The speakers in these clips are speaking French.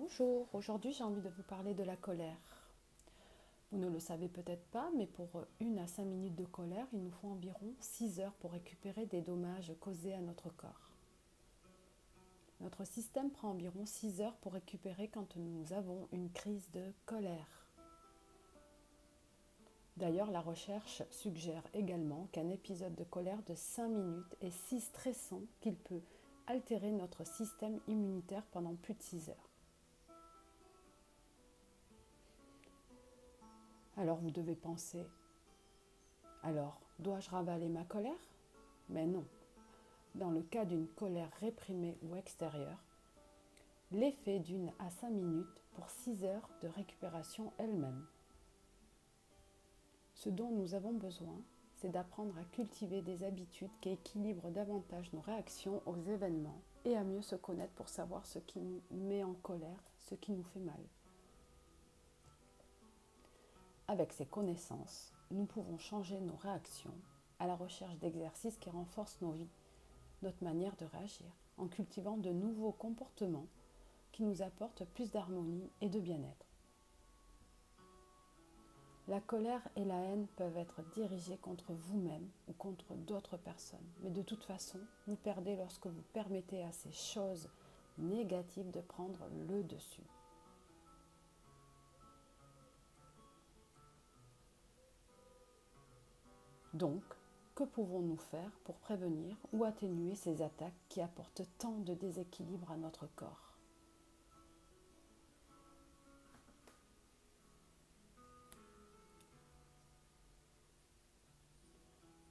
Bonjour, aujourd'hui j'ai envie de vous parler de la colère. Vous ne le savez peut-être pas, mais pour une à cinq minutes de colère, il nous faut environ 6 heures pour récupérer des dommages causés à notre corps. Notre système prend environ 6 heures pour récupérer quand nous avons une crise de colère. D'ailleurs, la recherche suggère également qu'un épisode de colère de 5 minutes est si stressant qu'il peut altérer notre système immunitaire pendant plus de 6 heures. Alors vous devez penser, alors dois-je ravaler ma colère? Mais non. Dans le cas d'une colère réprimée ou extérieure, l'effet d'une à cinq minutes pour six heures de récupération elle-même. Ce dont nous avons besoin, c'est d'apprendre à cultiver des habitudes qui équilibrent davantage nos réactions aux événements et à mieux se connaître pour savoir ce qui nous met en colère, ce qui nous fait mal. Avec ces connaissances, nous pouvons changer nos réactions à la recherche d'exercices qui renforcent nos vies, notre manière de réagir, en cultivant de nouveaux comportements qui nous apportent plus d'harmonie et de bien-être. La colère et la haine peuvent être dirigées contre vous-même ou contre d'autres personnes, mais de toute façon, vous perdez lorsque vous permettez à ces choses négatives de prendre le dessus. Donc, que pouvons-nous faire pour prévenir ou atténuer ces attaques qui apportent tant de déséquilibre à notre corps?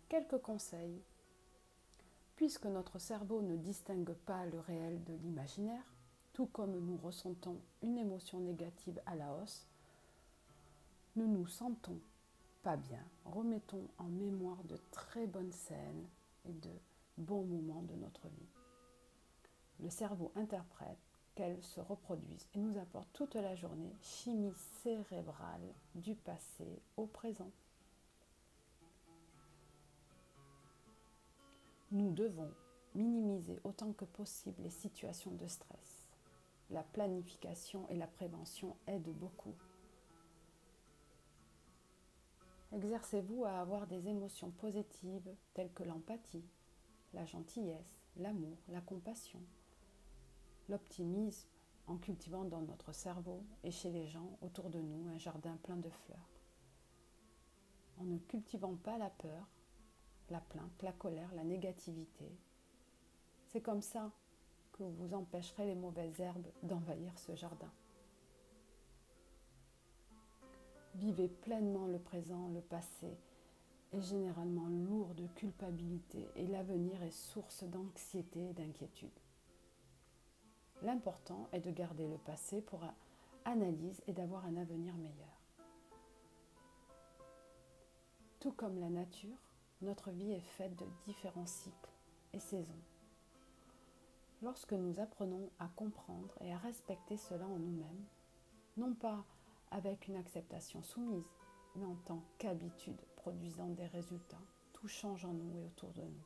Quelques conseils. Puisque notre cerveau ne distingue pas le réel de l'imaginaire, tout comme nous ressentons une émotion négative à la hausse, nous nous sentons bien, remettons en mémoire de très bonnes scènes et de bons moments de notre vie. Le cerveau interprète qu'elles se reproduisent et nous apporte toute la journée chimie cérébrale du passé au présent. Nous devons minimiser autant que possible les situations de stress. La planification et la prévention aident beaucoup Exercez-vous à avoir des émotions positives telles que l'empathie, la gentillesse, l'amour, la compassion, l'optimisme en cultivant dans notre cerveau et chez les gens autour de nous un jardin plein de fleurs. En ne cultivant pas la peur, la plainte, la colère, la négativité, c'est comme ça que vous empêcherez les mauvaises herbes d'envahir ce jardin. Vivez pleinement le présent, le passé est généralement lourd de culpabilité et l'avenir est source d'anxiété et d'inquiétude. L'important est de garder le passé pour analyse et d'avoir un avenir meilleur. Tout comme la nature, notre vie est faite de différents cycles et saisons. Lorsque nous apprenons à comprendre et à respecter cela en nous-mêmes, non pas avec une acceptation soumise, mais en tant qu'habitude produisant des résultats. Tout change en nous et autour de nous.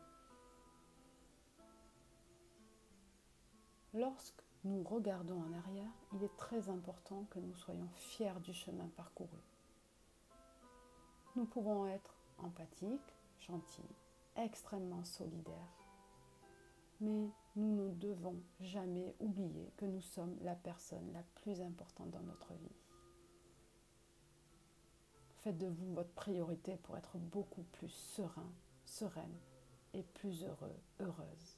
Lorsque nous regardons en arrière, il est très important que nous soyons fiers du chemin parcouru. Nous pouvons être empathiques, gentils, extrêmement solidaires, mais nous ne devons jamais oublier que nous sommes la personne la plus importante dans notre vie. Faites de vous votre priorité pour être beaucoup plus serein, sereine et plus heureux, heureuse.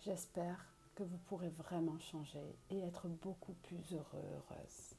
J'espère que vous pourrez vraiment changer et être beaucoup plus heureux, heureuse.